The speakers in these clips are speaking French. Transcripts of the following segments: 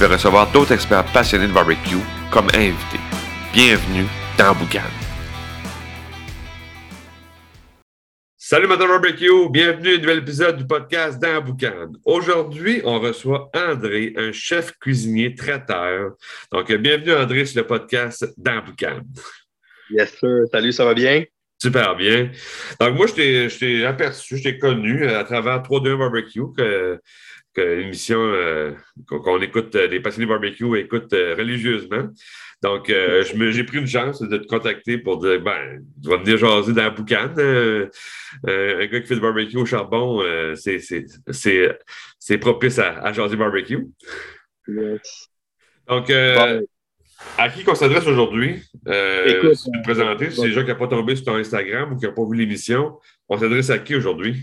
vais recevoir d'autres experts passionnés de barbecue comme invités. Bienvenue dans Boucan. Salut Madame Barbecue, bienvenue à un nouvel épisode du podcast dans Boucan. Aujourd'hui, on reçoit André, un chef cuisinier traiteur. Donc, bienvenue André sur le podcast dans Boucan. Yes sir, salut, ça va bien? Super bien. Donc, moi, je t'ai aperçu, je t'ai connu à travers 3-2 Barbecue, que, que émission euh, qu'on écoute, euh, les passionnés barbecue écoutent euh, religieusement. Donc, j'ai pris une chance de te contacter pour dire ben, tu vas venir jaser dans la boucane. un gars qui fait du barbecue au charbon, c'est propice à, à jaser barbecue. Yes. Donc, à qui qu'on s'adresse aujourd'hui? Euh, si tu présenter, c'est des gens qui n'ont pas tombé sur ton Instagram ou qui n'ont pas vu l'émission. On s'adresse à qui aujourd'hui?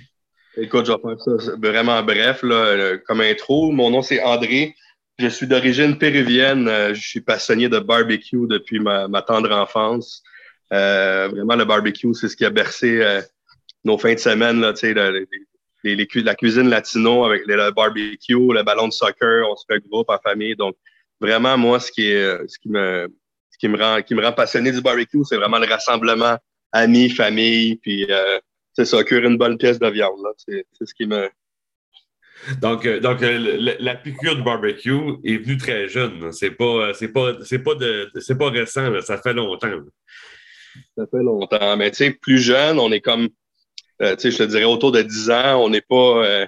Écoute, je vais faire ça vraiment bref là, euh, comme intro. Mon nom, c'est André. Je suis d'origine péruvienne. Euh, je suis passionné de barbecue depuis ma, tendre enfance. Euh, vraiment, le barbecue, c'est ce qui a bercé nos fins de semaine. Là, les, les, la cuisine latino avec le barbecue, le ballon de soccer, on se regroupe en famille. Donc, vraiment, moi, ce qui, est, ce qui, me, ce qui, me, rend, qui me rend passionné du barbecue, c'est vraiment le rassemblement amis, famille, puis euh, c'est ça, cuire une bonne pièce de viande. C'est, ce qui me. Donc, euh, donc euh, la, piqûre du barbecue est venue très jeune. C'est pas, c'est pas, c'est pas, de, c'est pas récent, ça fait longtemps. Ça fait longtemps. Mais tu sais, plus jeune, on est comme, tu sais, je te dirais autour de 10 ans, on n'est pas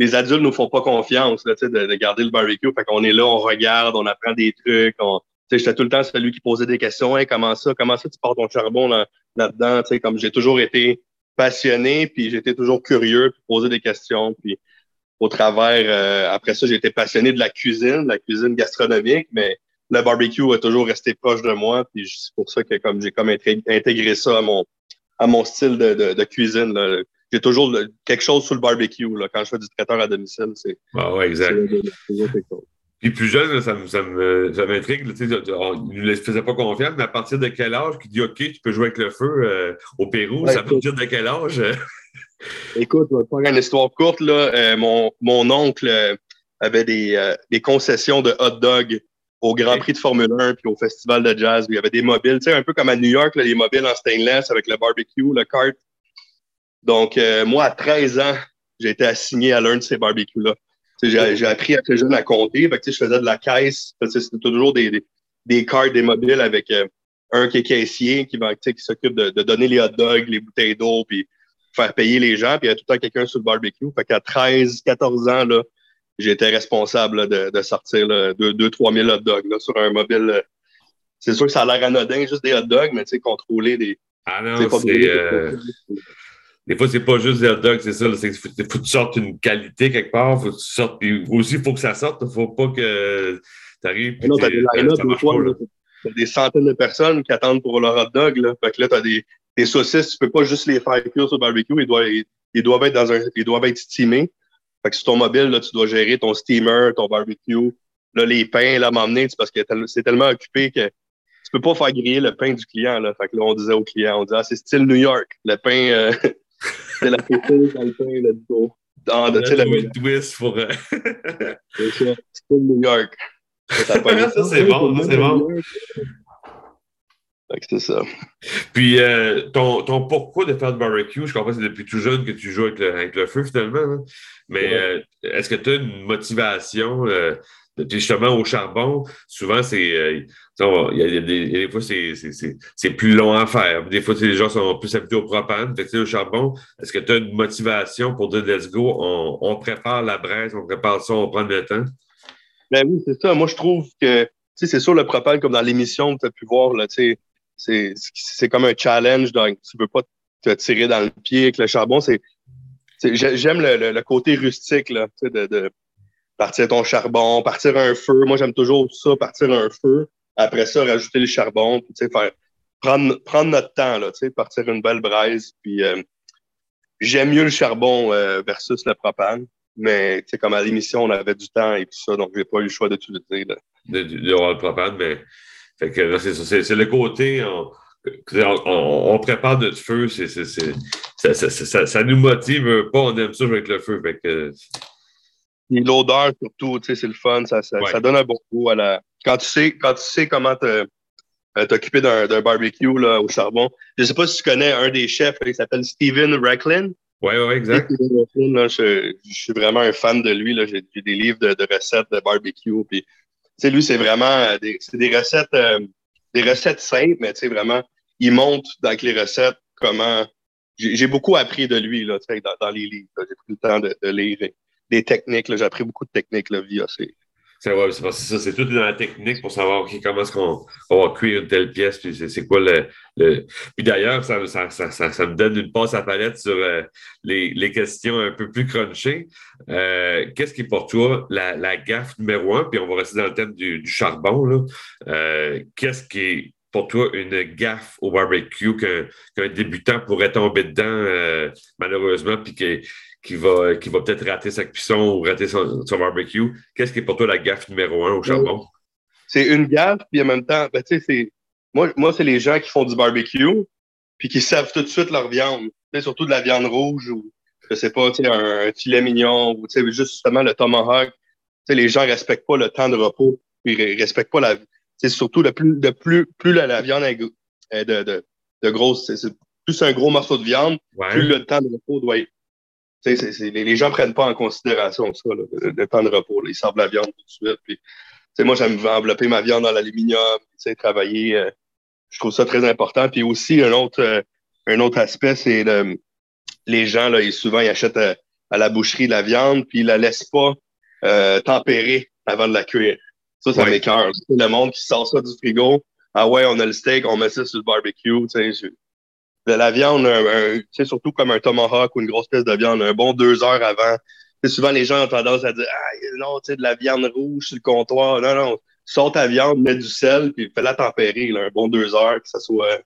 les adultes nous font pas confiance là, de, de garder le barbecue. Fait qu'on est là, on regarde, on apprend des trucs. On, j'étais tout le temps celui qui posait des questions. Hey, comment ça? Comment ça tu portes ton charbon là, là-dedans? comme j'ai toujours été passionné, puis j'étais toujours curieux, puis poser des questions. Puis au travers, euh, après ça, j'ai été passionné de la cuisine, de la cuisine gastronomique, mais le barbecue a toujours resté proche de moi. Puis c'est pour ça que comme j'ai comme intégré ça à mon à mon style de, de, de cuisine. Là j'ai toujours quelque chose sur le barbecue là, quand je fais du traiteur à domicile. C'est, ah ouais, exact. Puis plus jeune, ça, ça, me, ça m'intrigue. On ne lui faisait pas confiance, mais à partir de quel âge qu'il dit OK, tu peux jouer avec le feu euh, au Pérou, ça veut dire de quel âge? écoute, vais te faire une histoire courte. Là. Euh, mon, mon oncle euh, avait des, des concessions de hot dog au Grand Prix de Formule 1 puis au Festival de jazz. Il y avait des mobiles, tu sais, un peu comme à New York, là, les mobiles en stainless avec le barbecue, le kart. Donc, moi, à 13 ans, j'ai été assigné à l'un de ces barbecues-là. J'ai appris à très jeune à compter. Fait que, je faisais de la caisse. C'était toujours des, des, des cartes, des mobiles avec euh, un qui est caissier, qui, qui s'occupe de, de, donner les hot dogs, les bouteilles d'eau, puis faire payer les gens. Puis il y a tout le temps quelqu'un sur le barbecue. Fait qu'à 13, 14 ans, là, j'étais responsable de, de, sortir 2-3 000 hot dogs là, sur un mobile. C'est sûr que ça a l'air anodin, juste des hot dogs, mais tu sais, contrôler des. Ah non, c'est. Des fois, c'est pas juste des hot dogs, c'est ça. Il faut, que tu sortes une qualité quelque part. Faut que tu sortes. Puis aussi, il faut que ça sorte. Il faut pas que tu arrives. Non, t'as des des des centaines de personnes qui attendent pour leur hot dog. Là. Fait que là, t'as des, des saucisses, tu peux pas juste les faire cuire sur le barbecue. Ils doivent, ils, doivent être dans un. Ils doivent être steamés. Fait que sur ton mobile, là, tu dois gérer ton steamer, ton barbecue. Là, les pains, là, m'emmener, c'est parce que c'est tellement occupé que tu peux pas faire griller le pain du client. Là. Fait que là, on disait au client, on disait, ah, c'est style New York. Le pain, euh, c'est la pétille dans le pain, let's go. De, le twist pour. Euh, c'est ça. C'est New York. Ça, c'est bon, c'est bon. C'est ça. Puis, euh, ton, ton, pourquoi de faire du barbecue, je comprends que c'est depuis tout jeune que tu joues avec le, avec le feu, finalement. Hein. Mais euh, est-ce que tu as une motivation justement au charbon, souvent, c'est. Il y, a des fois, c'est plus long à faire. Des fois, les gens sont plus habitués au propane. Fait au charbon, est-ce que tu as une motivation pour dire let's go, on, prépare la braise, on prépare ça, on prend le temps? Ben oui, c'est ça. Moi, je trouve que, c'est sûr, le propane, comme dans l'émission, tu as pu voir, c'est comme un challenge. Donc, tu ne veux pas te tirer dans le pied avec le charbon. C'est J'aime le, le, côté rustique là, de, de partir ton charbon, partir un feu. Moi, j'aime toujours ça, partir un feu. Après ça, rajouter le charbon, puis, faire, prendre, prendre notre temps, là, partir une belle braise. Puis, euh, j'aime mieux le charbon euh, versus le propane. Mais, comme à l'émission, on avait du temps et tout ça, donc j'ai pas eu le choix d'utiliser. De, de, de, le propane, mais fait que c'est ça. C'est le côté. On, on, prépare notre feu, c'est, ça, ça, ça, ça, nous motive pas, on aime ça avec le feu. Fait que, l'odeur surtout, c'est le fun, ça, ça, ça, donne un bon goût à la. Quand tu sais, quand tu sais comment te, euh, t'occuper d'un, d'un barbecue là, au charbon. Je sais pas si tu connais un des chefs, il s'appelle Steven Recklin. Oui, oui, exact. je, je, suis vraiment un fan de lui. Là. J'ai, j'ai des livres de, de, recettes de barbecue. Puis, lui, c'est vraiment euh, des, c'est des recettes, euh, des recettes simples, mais vraiment, il montre dans les recettes comment. J'ai, j'ai beaucoup appris de lui là, dans, dans les livres. J'ai pris le temps de, de lire des techniques. J'ai appris beaucoup de techniques là, via ces, c'est ça, c'est tout dans la technique pour savoir comment est-ce qu'on va cuire une telle pièce, puis c'est quoi le, le... Puis d'ailleurs, ça, ça, ça, ça, me donne une passe à palette sur euh, les, les, questions un peu plus crunchées. Euh, Qu'est-ce qui est pour toi la, la, gaffe numéro un? Puis on va rester dans le thème du, du charbon. Euh, Qu'est-ce qui est pour toi une gaffe au barbecue qu'un débutant pourrait tomber dedans, euh, malheureusement, puis qui va, peut-être rater sa cuisson ou rater son, barbecue. Qu'est-ce qui est pour toi la gaffe numéro un au charbon? C'est une gaffe, puis en même temps, ben, c'est. Moi, moi c'est les gens qui font du barbecue, puis qui servent tout de suite leur viande. surtout de la viande rouge ou, je sais pas, un, filet mignon ou juste justement le tomahawk. les gens respectent pas le temps de repos, ils respectent pas la. C'est surtout le plus, de plus, plus la, viande est de, de, de grosse. plus c'est un gros morceau de viande, plus le temps de repos doit être les, gens prennent pas en considération ça, le, temps de repos. Ils servent la viande tout de suite. Puis, moi, j'aime envelopper ma viande dans l'aluminium, travailler. Euh, je trouve ça très important. Puis aussi, un autre, euh, un autre aspect, c'est les gens, là, ils, souvent, ils achètent à, la boucherie de la viande, puis ils la laissent pas euh, tempérer avant de la cuire. Ça, ça ouais. Le monde qui sort ça du frigo. Ah ouais, on a le steak, on met ça sur le barbecue. Je, de la viande, un, surtout comme un tomahawk ou une grosse pièce de viande, un bon deux heures avant. souvent, les gens ont tendance à dire Ah, non, tu sais, de la viande rouge sur le comptoir. Non, non, sors ta viande, mets du sel, puis fais-la tempérer un bon deux heures, que ça soit.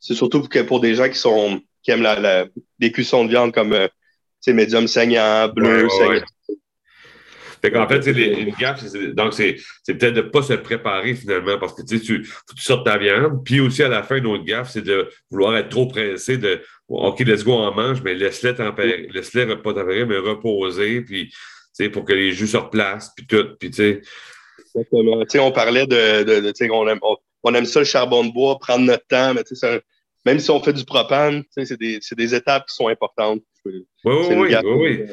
C'est surtout que pour des gens qui sont qui aiment la, la, des cuissons de viande comme euh, médium saignant, bleu, saignant. Fait qu'en fait, une gaffe, donc c'est peut-être de ne pas se préparer finalement parce que tu, tu, sortes ta viande. Puis aussi, à la fin, une autre gaffe, c'est de vouloir être trop pressé de OK, let's go, en mange, mais laisse-le tempérer, laisse-le pas tempérer, mais reposer, puis pour que les jus se replacent, puis tout. Puis, Exactement. sais on parlait de, de, de on, aime, on, aime ça, le charbon de bois, prendre notre temps, mais un, même si on fait du propane, c'est des, des étapes qui sont importantes. Oui, oui, oui, oui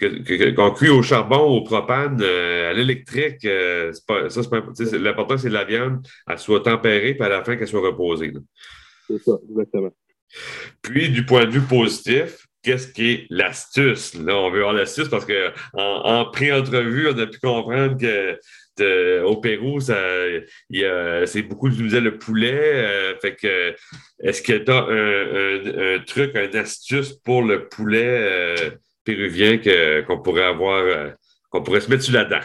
qu'on cuit au charbon, au propane, euh, à l'électrique, euh, l'important, c'est que la viande, elle soit tempérée, puis à la fin, qu'elle soit reposée. C'est ça, exactement. Puis, du point de vue positif, qu'est-ce qui est l'astuce? Là, on veut avoir l'astuce parce qu'en en, pré-entrevue, on a pu comprendre que au Pérou, c'est beaucoup d'utiliser le poulet. Euh, fait que, est-ce que tu as un, un, truc, une astuce pour le poulet? Péruvien qu'on pourrait avoir, euh, qu'on pourrait se mettre sur la dent.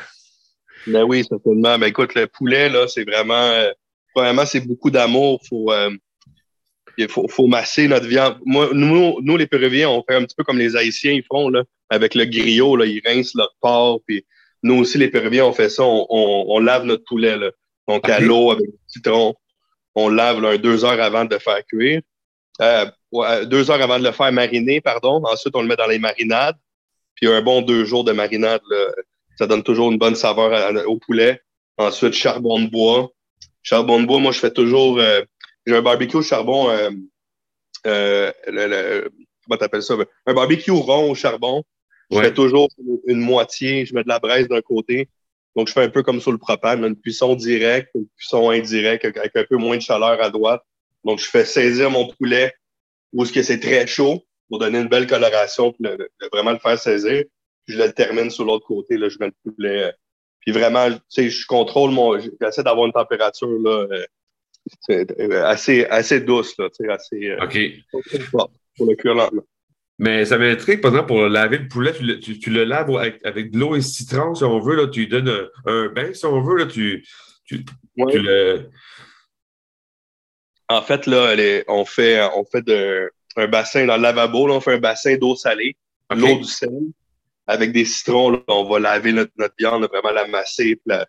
Ben oui, certainement. Ben écoute, le poulet, là, c'est vraiment, vraiment, euh, c'est beaucoup d'amour. Faut, euh, il faut, faut, masser notre viande. Moi, nous, nous, les Péruviens, on fait un petit peu comme les Haïtiens ils font, là, avec le griot, là, ils rincent leur porc. Puis nous aussi, les Péruviens, on fait ça, on, on, lave notre poulet. Là. Donc, à l'eau, avec du citron, on lave là, deux heures avant de faire cuire. Euh, deux heures avant de le faire mariner, pardon. Ensuite, on le met dans les marinades. Puis un bon deux jours de marinade, ça donne toujours une bonne saveur au poulet. Ensuite, charbon de bois. Charbon de bois, moi, je fais toujours. Euh, j'ai un barbecue au charbon. Euh, euh, le, comment t'appelles ça? Un barbecue rond au charbon. Je fais toujours une, moitié. Je mets de la braise d'un côté. Donc, je fais un peu comme sur le propane, une cuisson directe, une cuisson indirecte avec un peu moins de chaleur à droite. Donc, je fais saisir mon poulet où est-ce que c'est très chaud pour donner une belle coloration, puis vraiment le faire saisir. Puis je le termine sur l'autre côté, là, je mets le poulet. Euh, puis vraiment, tu sais, je contrôle mon. J'essaie d'avoir une température là, euh, euh, assez, assez douce, là, tu sais, assez. OK. Pour le cuire lentement. Mais ça m'intrigue, par exemple, pour laver le poulet, tu le, laves avec, de l'eau et citron, si on veut, là, tu lui donnes un, bain, si on veut, là, tu, tu, le. En fait, là, on fait, on fait de, un bassin dans le lavabo, là, on fait un bassin d'eau salée, l'eau du sel, avec des citrons, là, on va laver notre, viande, vraiment la masser, puis la,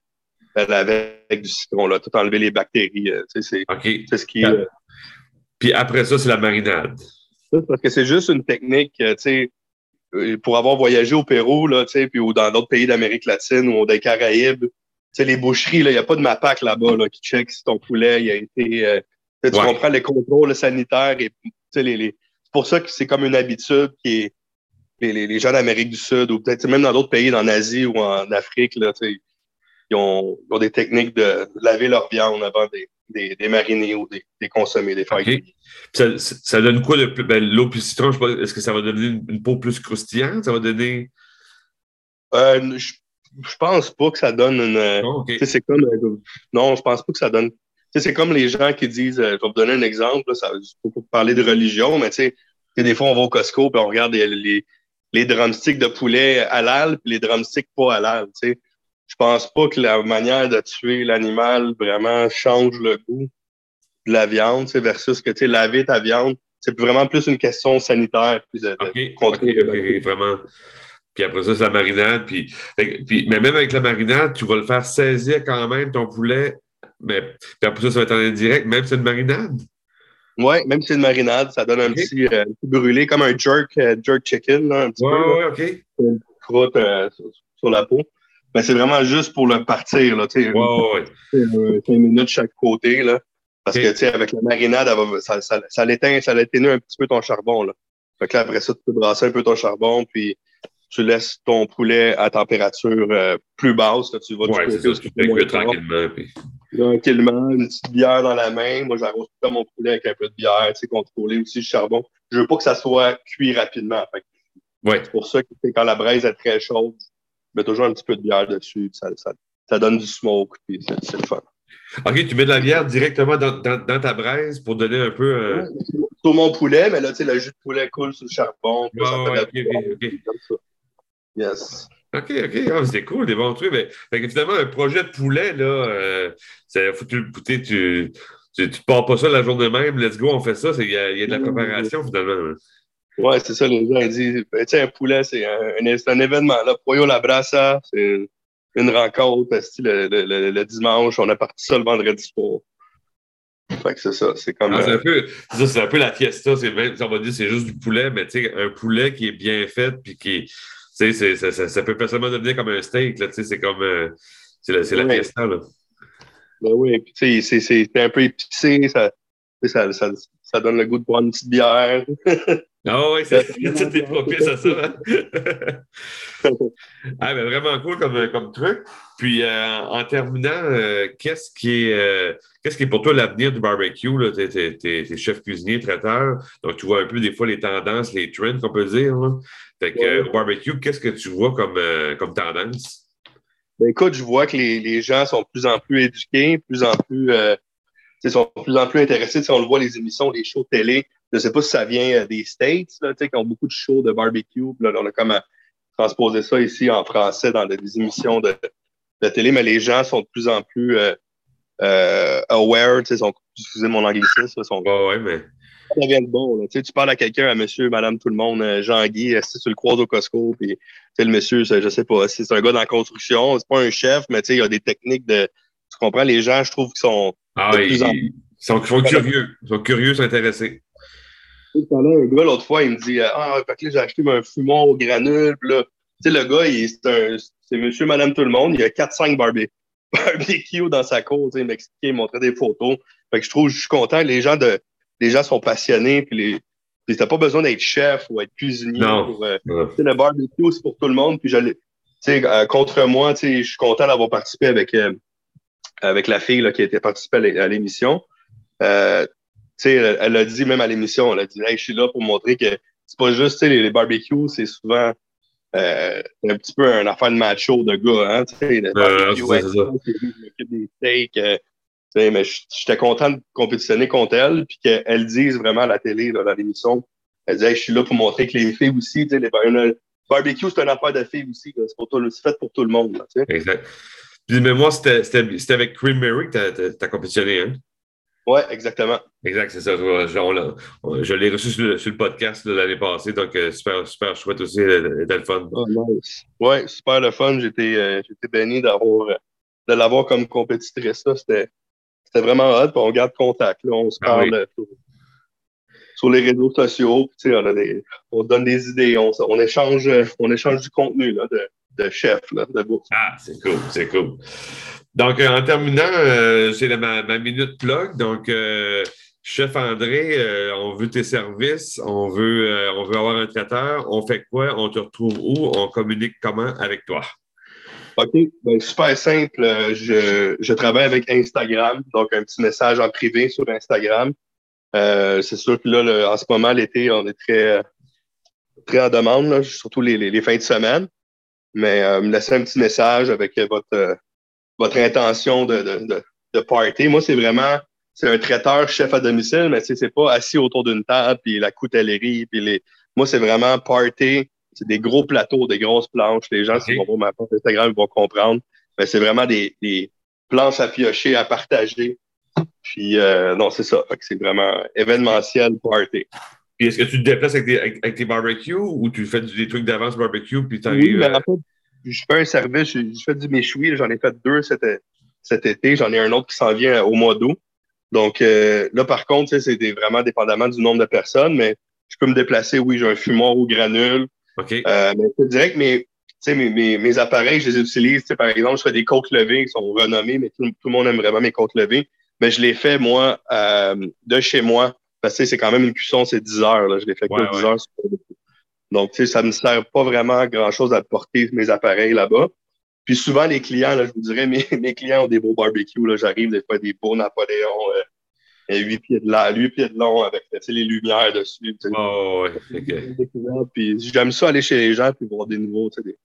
laver avec du citron, là, tout enlever les bactéries. Euh, c'est ce qui. Euh, puis après ça, c'est la marinade. Parce que c'est juste une technique, euh, tu sais, pour avoir voyagé au Pérou, là, tu sais, puis ou dans d'autres pays d'Amérique latine ou des Caraïbes, tu sais, les boucheries, il n'y a pas de MAPAC là-bas là, qui check si ton poulet il a été. Tu comprends les contrôles sanitaires et les, les... c'est pour ça que c'est comme une habitude qui est les, les, gens d'Amérique du Sud ou peut-être même dans d'autres pays, en Asie ou en Afrique, là, ils ont, ils ont des techniques de laver leur viande avant des, des, des mariner ou des, des consommer, des faire ça, ça, donne quoi de? Ben, l'eau plus citron, est-ce que ça va donner une, peau plus croustillante? Ça va donner? Euh, je, je pense pas que ça donne une. Oh, c'est comme. Euh, non, je pense pas que ça donne. C'est comme les gens qui disent, euh, je vais vous donner un exemple, là, ça, pour parler de religion, mais tu sais, des fois on va au Costco et on regarde les, les, les drumsticks de poulet halal puis les drumsticks pas halal. Tu sais. Je pense pas que la manière de tuer l'animal vraiment change le goût de la viande tu sais, versus que tu sais, laver ta viande. C'est vraiment plus une question sanitaire. Puis de, vraiment. Puis après ça, c'est la marinade. Puis, puis, mais même avec la marinade, tu vas le faire saisir quand même ton poulet. Mais puis après ça, ça va être en indirect, même si c'est une marinade. Oui, même si c'est une marinade, ça donne un, petit, euh, petit, brûlé, comme un jerk, euh, jerk chicken, là, un petit ouais, peu. Ouais, OK. Une croûte euh, sur, la peau. Mais c'est vraiment juste pour le partir, là, tu sais. Ouais, ouais. 5 minutes chaque côté, là. Parce que, tu sais, avec la marinade, ça, ça, ça l'éteint, ça l'éteint un petit peu ton charbon, là. Fait que là, après ça, tu peux brasser un peu ton charbon, puis tu laisses ton poulet à température plus basse, là, tu vas ouais, c'est ça, tu fais tranquillement, puis tranquillement, une petite bière dans la main. Moi, j'arrose tout mon poulet avec un peu de bière, tu sais, contrôler aussi le charbon. Je veux pas que ça soit cuit rapidement. ouais. C'est pour ça que quand la braise est très chaude, je mets toujours un petit peu de bière dessus. Ça, ça, ça donne du smoke, puis c'est le fun. OK, tu mets de la bière directement dans, dans, dans ta braise pour donner un peu. Euh... sur mon poulet, mais là, tu sais, le jus de poulet coule sur le charbon. Oh, ouais, okay, Yes. OK, OK. Ah, c'est cool, des bons trucs. Mais, fait finalement, un projet de poulet, là, euh, faut tu, tu, tu, tu, tu pars pas ça la journée même, let's go, on fait ça. Il y, a, y a de la préparation, finalement. Oui, c'est ça, les gens disent. Ben, tu sais, un poulet, c'est un, un, événement. Là, Poyo la Brassa, c'est une rencontre. Le, le, le, dimanche, on a parti ça le vendredi soir. Fait que c'est ça, c'est comme. Ah, c'est, un peu, c'est, un peu la fiesta. C'est même, on va dire c'est juste du poulet, mais tu sais, un poulet qui est bien fait puis qui est tu sais, ça, ça, ça, peut facilement devenir comme un steak, là, tu sais, c'est comme, euh, c'est la, la fiesta, là. Ben oui, puis tu sais, c'est, un peu épicé, ça, ça, ça, ça donne le goût de boire une petite bière. Ah oui, c'est, est propice à ça. Hein? ah, ben, vraiment cool comme, comme truc. Puis, euh, en terminant, euh, qu'est-ce qui est euh, qu'est-ce qui est pour toi l'avenir du barbecue? Tu es, chef cuisinier, traiteur, donc tu vois un peu des fois les tendances, les trends qu'on peut dire. Là. Fait que, au barbecue, qu'est-ce que tu vois comme, comme tendance? Ben, écoute, je vois que les, les, gens sont de plus en plus éduqués, de plus en plus ils sont de plus en plus intéressés. Si on le voit, les émissions, les shows télé, je ne sais pas si ça vient des States, là, qui ont beaucoup de shows de barbecue. Là, on a comme transposé ça ici en français dans des émissions de, de télé, mais les gens sont de plus en plus euh, euh, aware, tu sais, excusez mon anglicisme, sont ouais, mais... Bon. Tu, sais, tu parles à quelqu'un, à monsieur, madame, tout le monde, euh, Jean-Guy, si tu le croises au Costco, puis le monsieur, je sais pas, si c'est un gars dans la construction, c'est pas un chef, mais tu sais, il y a des techniques de. Tu comprends, les gens, je trouve, qui sont. Ah, ils, sont, curieux. Ils sont curieux, s'intéresser. Un gars, l'autre fois, il me dit Ah, fait que là, j'ai acheté un fumon au granule. là, tu sais, le gars, c'est monsieur, madame, tout le monde. Il y a 4-5 barbecue dans sa cour. Il m'expliquait, il montrait des photos. Fait que je trouve, je suis content. Les gens, de, les gens sont passionnés. Puis les, puis t'as pas besoin d'être chef ou être cuisinier. Non. Euh, le barbecue, c'est pour tout le monde. Puis j'allais, euh, contre moi, je suis content d'avoir participé avec, euh, avec la fille là, qui a été participée à l'émission. Euh, elle, elle a dit même à l'émission, elle a dit hey, je suis là pour montrer que c'est pas juste les, les barbecues, c'est souvent euh, un petit peu un affaire de macho de gars, hein, tu sais, euh, des steaks, euh, mais j'étais content de compétitionner contre elle, puis qu'elle dise vraiment à la télé, dans l'émission, Elle disait, je suis là pour montrer que les filles aussi, tu sais, les barbecue, c'est une affaire de filles aussi. C'est fait pour tout le monde. Exact. Puis, mais moi, c'était avec Cream Mary que tu as compétitionné, hein? Oui, exactement. Exact, c'est ça. Je, je l'ai reçu sur le, podcast l'année passée, donc euh, super, super chouette aussi, euh, le fun. Oh, nice. Oui, super le fun. J'étais euh, béni d'avoir de l'avoir comme compétitrice. C'était vraiment hot. on garde contact. Là. On se ah parle sur, les réseaux sociaux. On, on, donne des idées. On, on, échange, on échange du contenu là, de, de chef là, de bourse. Ah, c'est cool, c'est cool. Donc, euh, en terminant, euh, c'est ma, ma, minute plug. Donc, euh, Chef André, on veut tes services, on veut, on veut avoir un traiteur. On fait quoi? On te retrouve où? On communique comment avec toi? OK. Ben, super simple. Je, travaille avec Instagram, donc un petit message en privé sur Instagram. c'est sûr que là, en ce moment, l'été, on est très, très en demande, surtout les, les, fins de semaine. Mais me laissez un petit message avec votre, votre intention de, de, de, party. Moi, c'est vraiment c'est un traiteur chef à domicile, mais c'est pas assis autour d'une table, puis la coutellerie, puis les. Moi, c'est vraiment party. C'est des gros plateaux, des grosses planches. Les gens, qui vont voir ma page Instagram, ils vont comprendre. Mais c'est vraiment des, des planches à piocher, à partager. Puis, euh, non, c'est ça. C'est vraiment événementiel, party. Puis, est-ce que tu te déplaces avec, des, avec, tes barbecues ou tu fais des trucs d'avance barbecue, puis Oui, mais en fait, je fais un service, je, fais du méchoui, j'en ai fait deux cet, cet été, j'en ai un autre qui s'en vient au mois d'août. Donc euh, là, par contre, c'est vraiment dépendamment du nombre de personnes, mais je peux me déplacer, oui, j'ai un fumoir ou granule. OK. Euh, mais je dirais que mes, mes, mes, mes, appareils, je les utilise. Par exemple, je fais des côtes levées qui sont renommées, mais tout, le monde aime vraiment mes côtes levées. Mais je les fais, moi, euh, de chez moi. Parce que c'est quand même une cuisson, c'est 10 heures. Là. Je les fais que 10 heures. Donc, tu sais, ça ne me sert pas vraiment grand-chose à porter mes appareils là-bas. Puis souvent, les clients, là, je vous dirais, mes, mes clients ont des beaux barbecues. Là, j'arrive des fois des beaux Napoléon, euh, 8 pieds de long, 8 pieds de long avec les lumières dessus. Oh, ouais. J'aime ça aller chez les gens puis voir des nouveaux, des,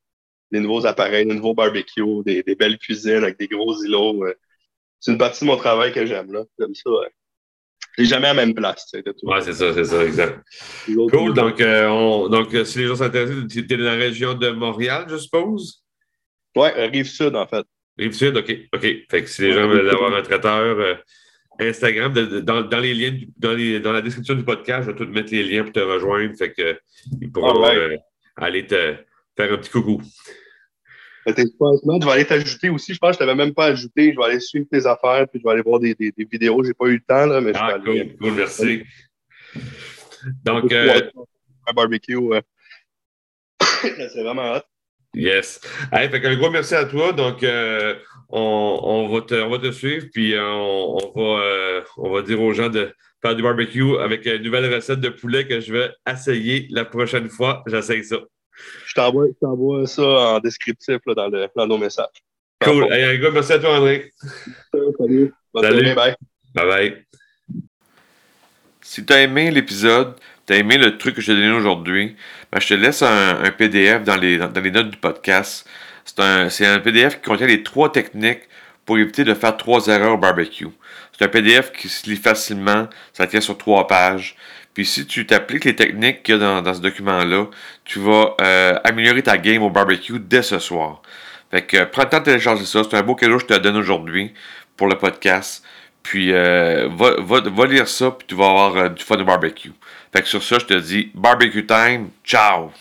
des nouveaux appareils, des nouveaux barbecues, des, des belles cuisines avec des gros îlots. Euh. C'est une partie de mon travail que j'aime. là. J'aime ça. Ouais. J'ai jamais à la même place. Ouais, c'est ça, c'est ça, exact. Cool. Donc, euh, on, donc, euh, si les gens s'intéressent, tu es dans la région de Montréal, je suppose? Oui, Rive-Sud, en fait. Rive-Sud, OK. OK. Fait que si les gens veulent avoir un traiteur, Instagram, dans, dans, les liens, dans, les, dans la description du podcast, je vais tout mettre les liens pour te rejoindre. Fait que ils pourront aller te faire un petit coucou. Je vais aller t'ajouter aussi. Je pense que je ne t'avais même pas ajouté. Je vais aller suivre tes affaires, puis je vais aller voir des, des, des vidéos. Je n'ai pas eu le temps, là, mais ah, je vais cool, cool, merci. Donc, euh... un barbecue, c'est vraiment hot. Yes. Hey, fait un gros merci à toi. Donc, euh, on, on, va te, on va te suivre, puis euh, on, on va, euh, on va dire aux gens de faire du barbecue avec une nouvelle recette de poulet que je vais essayer la prochaine fois. J'essaye ça. Je t'envoie ça en descriptif là, dans, le, dans nos messages. Cool. Hey, un gars, merci à toi, André. Salut. Bonne Salut. bye. Bye bye. Si tu as aimé l'épisode, tu as aimé le truc que je t'ai donné aujourd'hui, ben, je te laisse un, PDF dans les, notes du podcast. C'est un, PDF qui contient les trois techniques pour éviter de faire trois erreurs au barbecue. C'est un PDF qui se lit facilement, ça tient sur trois pages. Puis si tu t'appliques les techniques qu'il y a dans, ce document-là, tu vas euh, améliorer ta game au barbecue dès ce soir. Fait que euh, prends le temps de télécharger ça. C'est un beau cadeau que je te donne aujourd'hui pour le podcast. Puis euh, va, va, va, lire ça, puis tu vas avoir du fun au barbecue. Fait que sur ça, je te dis barbecue time. Ciao!